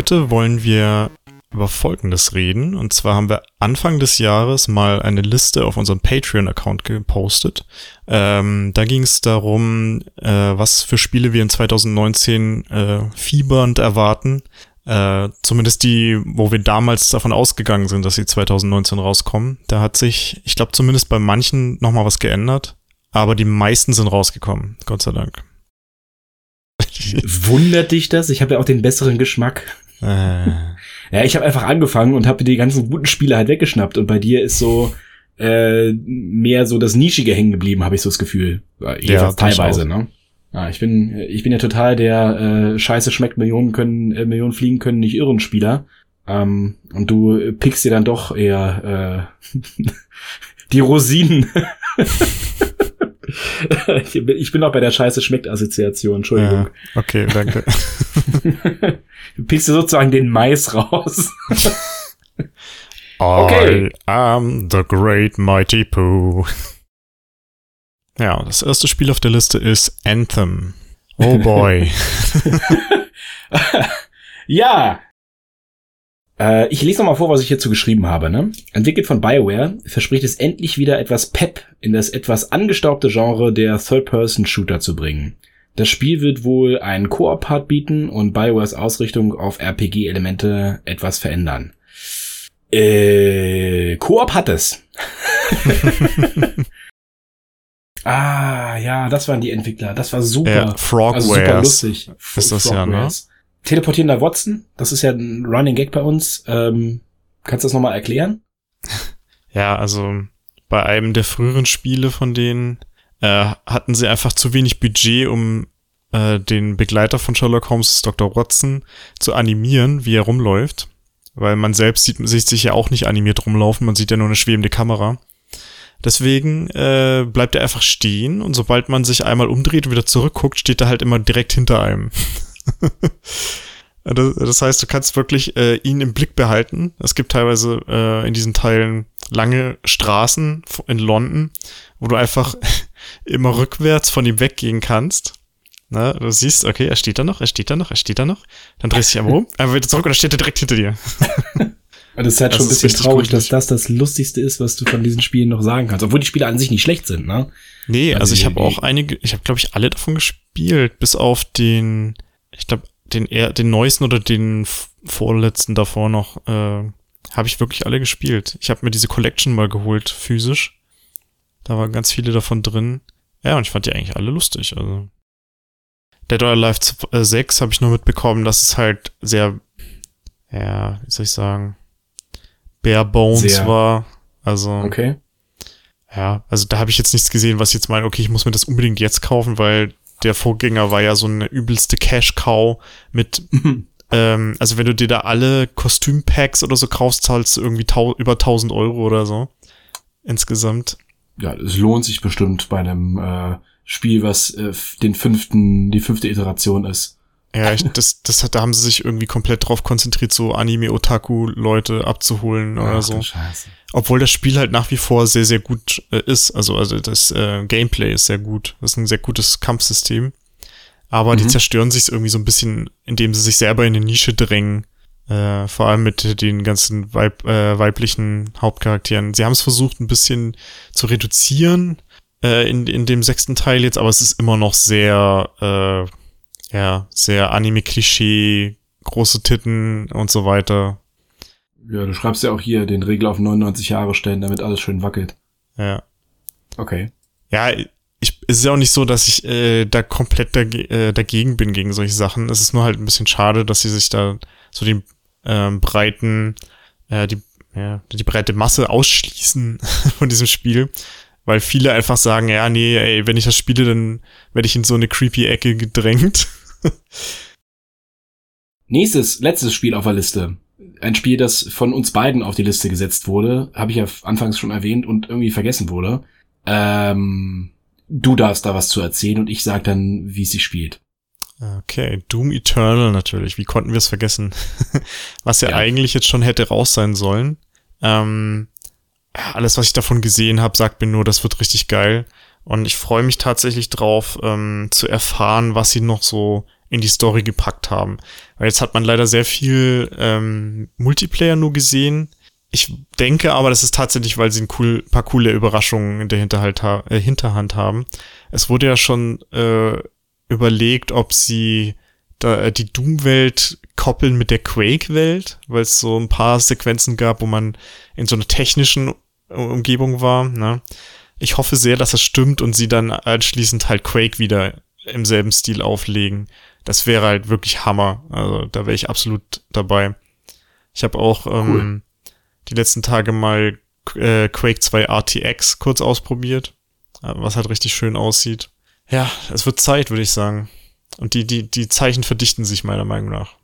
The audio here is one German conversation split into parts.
Heute wollen wir über Folgendes reden. Und zwar haben wir Anfang des Jahres mal eine Liste auf unserem Patreon-Account gepostet. Ähm, da ging es darum, äh, was für Spiele wir in 2019 äh, fiebernd erwarten. Äh, zumindest die, wo wir damals davon ausgegangen sind, dass sie 2019 rauskommen. Da hat sich, ich glaube zumindest bei manchen nochmal was geändert. Aber die meisten sind rausgekommen, Gott sei Dank. Wundert dich das? Ich habe ja auch den besseren Geschmack. Äh. Ja, ich habe einfach angefangen und habe die ganzen guten Spiele halt weggeschnappt und bei dir ist so äh, mehr so das Nischige hängen geblieben, habe ich so das Gefühl. Ja, teilweise, ne? Ja, ich bin ich bin ja total der äh, Scheiße schmeckt Millionen können äh, Millionen fliegen können nicht irren Spieler. Ähm, und du pickst dir dann doch eher äh, die Rosinen. ich bin auch bei der Scheiße schmeckt Assoziation, Entschuldigung. Ja, okay, danke. du pickst dir sozusagen den Mais raus. okay. I am the great mighty Pooh. Ja, das erste Spiel auf der Liste ist Anthem. Oh boy. ja, äh, ich lese noch mal vor, was ich hierzu geschrieben habe. Ne? Entwickelt von BioWare verspricht es endlich wieder etwas Pep in das etwas angestaubte Genre der Third-Person-Shooter zu bringen. Das Spiel wird wohl einen Koop-Part bieten und BioWares Ausrichtung auf RPG-Elemente etwas verändern. Äh, Koop hat es. ah, ja, das waren die Entwickler. Das war super. Ja, Frogwares. Also super lustig. Ist das ja, ne? Teleportierender Watson, das ist ja ein Running Gag bei uns. Ähm, kannst du das nochmal erklären? Ja, also bei einem der früheren Spiele von denen äh, hatten sie einfach zu wenig Budget, um äh, den Begleiter von Sherlock Holmes, Dr. Watson, zu animieren, wie er rumläuft. Weil man selbst sieht, sieht sich ja auch nicht animiert rumlaufen, man sieht ja nur eine schwebende Kamera. Deswegen äh, bleibt er einfach stehen und sobald man sich einmal umdreht und wieder zurückguckt, steht er halt immer direkt hinter einem. das, heißt, du kannst wirklich äh, ihn im Blick behalten. Es gibt teilweise äh, in diesen Teilen lange Straßen in London, wo du einfach immer rückwärts von ihm weggehen kannst. Na, du siehst, okay, er steht da noch, er steht da noch, er steht da noch. Dann drehst du dich einmal um, einmal wieder zurück und dann steht er direkt hinter dir. Das ist halt das schon ein bisschen traurig, dass das das Lustigste ist, was du von diesen Spielen noch sagen kannst. Obwohl die Spiele an sich nicht schlecht sind, ne? Nee, also, also ich habe auch einige, ich habe glaube ich alle davon gespielt, bis auf den, ich glaube, den eher, den neuesten oder den vorletzten davor noch, äh, habe ich wirklich alle gespielt. Ich habe mir diese Collection mal geholt, physisch. Da waren ganz viele davon drin. Ja, und ich fand die eigentlich alle lustig. Also. Dead or Alive 6 habe ich nur mitbekommen, dass es halt sehr, ja, wie soll ich sagen, bare bones sehr. war. Also. Okay. Ja, also da habe ich jetzt nichts gesehen, was ich jetzt meine, okay, ich muss mir das unbedingt jetzt kaufen, weil der Vorgänger war ja so eine übelste Cash-Cow mit, mhm. ähm, also wenn du dir da alle Kostümpacks oder so kaufst, zahlst du irgendwie über 1000 Euro oder so. Insgesamt. Ja, es lohnt sich bestimmt bei einem äh, Spiel, was äh, den fünften, die fünfte Iteration ist. Ja, ich, das, das hat, da haben sie sich irgendwie komplett drauf konzentriert, so Anime-Otaku-Leute abzuholen Ach, oder so. Scheiße. Obwohl das Spiel halt nach wie vor sehr, sehr gut äh, ist. Also, also das äh, Gameplay ist sehr gut. Das ist ein sehr gutes Kampfsystem. Aber mhm. die zerstören sich irgendwie so ein bisschen, indem sie sich selber in eine Nische drängen. Äh, vor allem mit den ganzen Weib, äh, weiblichen Hauptcharakteren. Sie haben es versucht, ein bisschen zu reduzieren äh, in, in dem sechsten Teil jetzt, aber es ist immer noch sehr äh, Ja, sehr Anime-Klischee, große Titten und so weiter. Ja, du schreibst ja auch hier den Regel auf 99 Jahre stellen, damit alles schön wackelt. Ja. Okay. Ja, ich, es ist ja auch nicht so, dass ich äh, da komplett dage äh, dagegen bin gegen solche Sachen. Es ist nur halt ein bisschen schade, dass sie sich da so den ähm, breiten, äh, die, ja, die breite Masse ausschließen von diesem Spiel. Weil viele einfach sagen, ja, nee, ey, wenn ich das spiele, dann werde ich in so eine creepy Ecke gedrängt. Nächstes, letztes Spiel auf der Liste. Ein Spiel, das von uns beiden auf die Liste gesetzt wurde, habe ich ja anfangs schon erwähnt und irgendwie vergessen wurde. Ähm, du darfst da was zu erzählen und ich sag dann, wie es sich spielt. Okay, Doom Eternal natürlich. Wie konnten wir es vergessen? was ja, ja, eigentlich jetzt schon hätte raus sein sollen. Ähm, alles, was ich davon gesehen habe, sagt mir nur, das wird richtig geil. Und ich freue mich tatsächlich drauf, ähm, zu erfahren, was sie noch so in die Story gepackt haben. Weil jetzt hat man leider sehr viel ähm, Multiplayer nur gesehen. Ich denke aber, das ist tatsächlich, weil sie ein cool, paar coole Überraschungen in der Hinterhalt ha äh, Hinterhand haben. Es wurde ja schon äh, überlegt, ob sie da, äh, die Doom-Welt koppeln mit der Quake-Welt, weil es so ein paar Sequenzen gab, wo man in so einer technischen Umgebung war. Ne? Ich hoffe sehr, dass das stimmt und sie dann anschließend halt Quake wieder im selben Stil auflegen. Das wäre halt wirklich Hammer. Also da wäre ich absolut dabei. Ich habe auch ähm, cool. die letzten Tage mal äh, Quake 2 RTX kurz ausprobiert, äh, was halt richtig schön aussieht. Ja, es wird Zeit, würde ich sagen. Und die, die, die Zeichen verdichten sich meiner Meinung nach.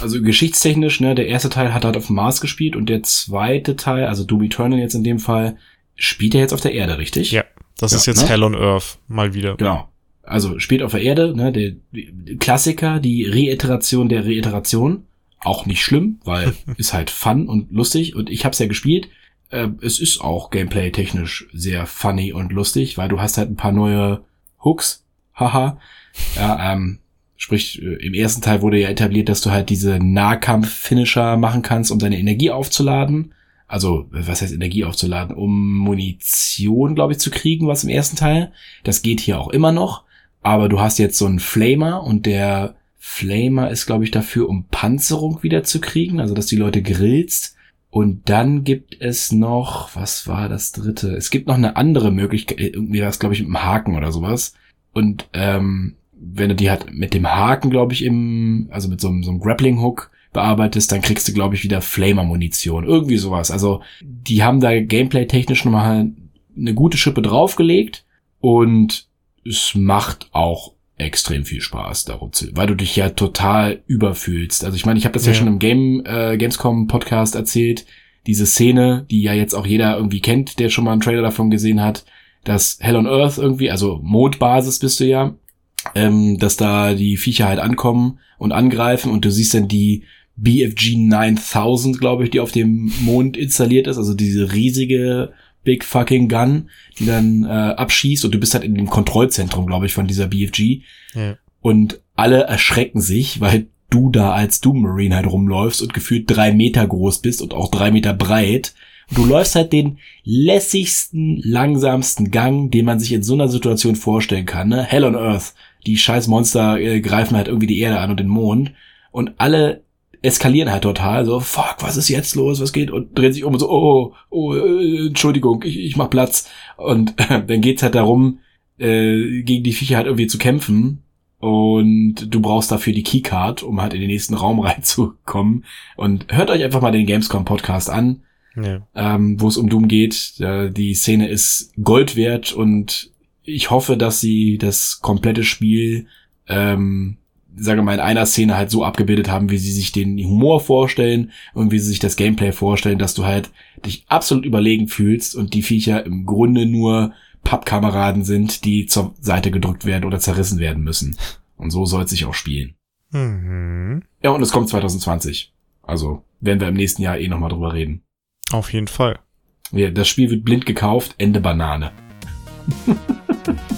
Also geschichtstechnisch, ne, der erste Teil hat halt auf dem Mars gespielt und der zweite Teil, also Doom Eternal jetzt in dem Fall, spielt er jetzt auf der Erde, richtig? Ja, das ja, ist jetzt ne? Hell on Earth, mal wieder. Genau. Also spielt auf der Erde, ne, der Klassiker, die Reiteration der Reiteration. Auch nicht schlimm, weil ist halt fun und lustig und ich hab's ja gespielt. Äh, es ist auch gameplay-technisch sehr funny und lustig, weil du hast halt ein paar neue Hooks. Haha. Ja, ähm, sprich, äh, im ersten Teil wurde ja etabliert, dass du halt diese Nahkampf-Finisher machen kannst, um deine Energie aufzuladen. Also, was heißt Energie aufzuladen? Um Munition, glaube ich, zu kriegen, was im ersten Teil. Das geht hier auch immer noch. Aber du hast jetzt so einen Flamer und der Flamer ist, glaube ich, dafür, um Panzerung wieder zu kriegen, also dass die Leute grillst. Und dann gibt es noch, was war das dritte? Es gibt noch eine andere Möglichkeit, irgendwie war es, glaube ich, mit einem Haken oder sowas. Und ähm, wenn du die halt mit dem Haken, glaube ich, im, also mit so so einem Grappling-Hook bearbeitest, dann kriegst du, glaube ich, wieder Flamer-Munition. Irgendwie sowas. Also, die haben da gameplay-technisch nochmal eine gute Schippe draufgelegt und es macht auch extrem viel Spaß darum zu, weil du dich ja total überfühlst. Also ich meine, ich habe das ja. ja, schon im Game äh, Gamescom Podcast erzählt, diese Szene, die ja jetzt auch jeder irgendwie kennt, der schon mal einen Trailer davon gesehen hat, dass Hell on Earth irgendwie, also Mondbasis bist du ja, ähm, dass da die Viecher halt ankommen und angreifen und du siehst dann die BFG 9000, glaube ich, die auf dem Mond installiert ist, also diese riesige Big fucking Gun, die dann äh, abschießt und du bist halt in dem Kontrollzentrum, glaube ich, von dieser BFG. Ja. Und alle erschrecken sich, weil du da als Doom Marine halt rumläufst und gefühlt drei Meter groß bist und auch drei Meter breit Du läufst halt den lässigsten, langsamsten Gang, den man sich in so einer Situation vorstellen kann. Ne? Hell on Earth. Die scheiß Monster äh, greifen halt irgendwie die Erde an und den Mond. Und alle eskalieren halt total. So, fuck, was ist jetzt los? Was geht? Und drehen sich um und so, oh, oh, äh, Entschuldigung, ich, ich mach Platz. Und äh, dann geht's halt darum, äh, gegen die Viecher halt irgendwie zu kämpfen. Und du brauchst dafür die Keycard, um halt in den nächsten Raum reinzukommen. Und hört euch einfach mal den Gamescom Podcast an ja. ähm, wo es um Doom geht. Äh, die Szene ist Gold wert und ich hoffe, dass sie das komplette Spiel, ähm, sage mal, in einer Szene halt so abgebildet haben, wie sie sich den Humor vorstellen und wie sie sich das Gameplay vorstellen, dass du halt dich absolut überlegen fühlst und die Viecher im Grunde nur Pappkameraden sind, die zur Seite gedrückt werden oder zerrissen werden müssen. Und so soll es sich auch spielen. Mhm. Ja, und es kommt 2020. Also werden wir im nächsten Jahr eh nochmal drüber reden. Auf jeden Fall. Ja, das Spiel wird blind gekauft, Ende Banane.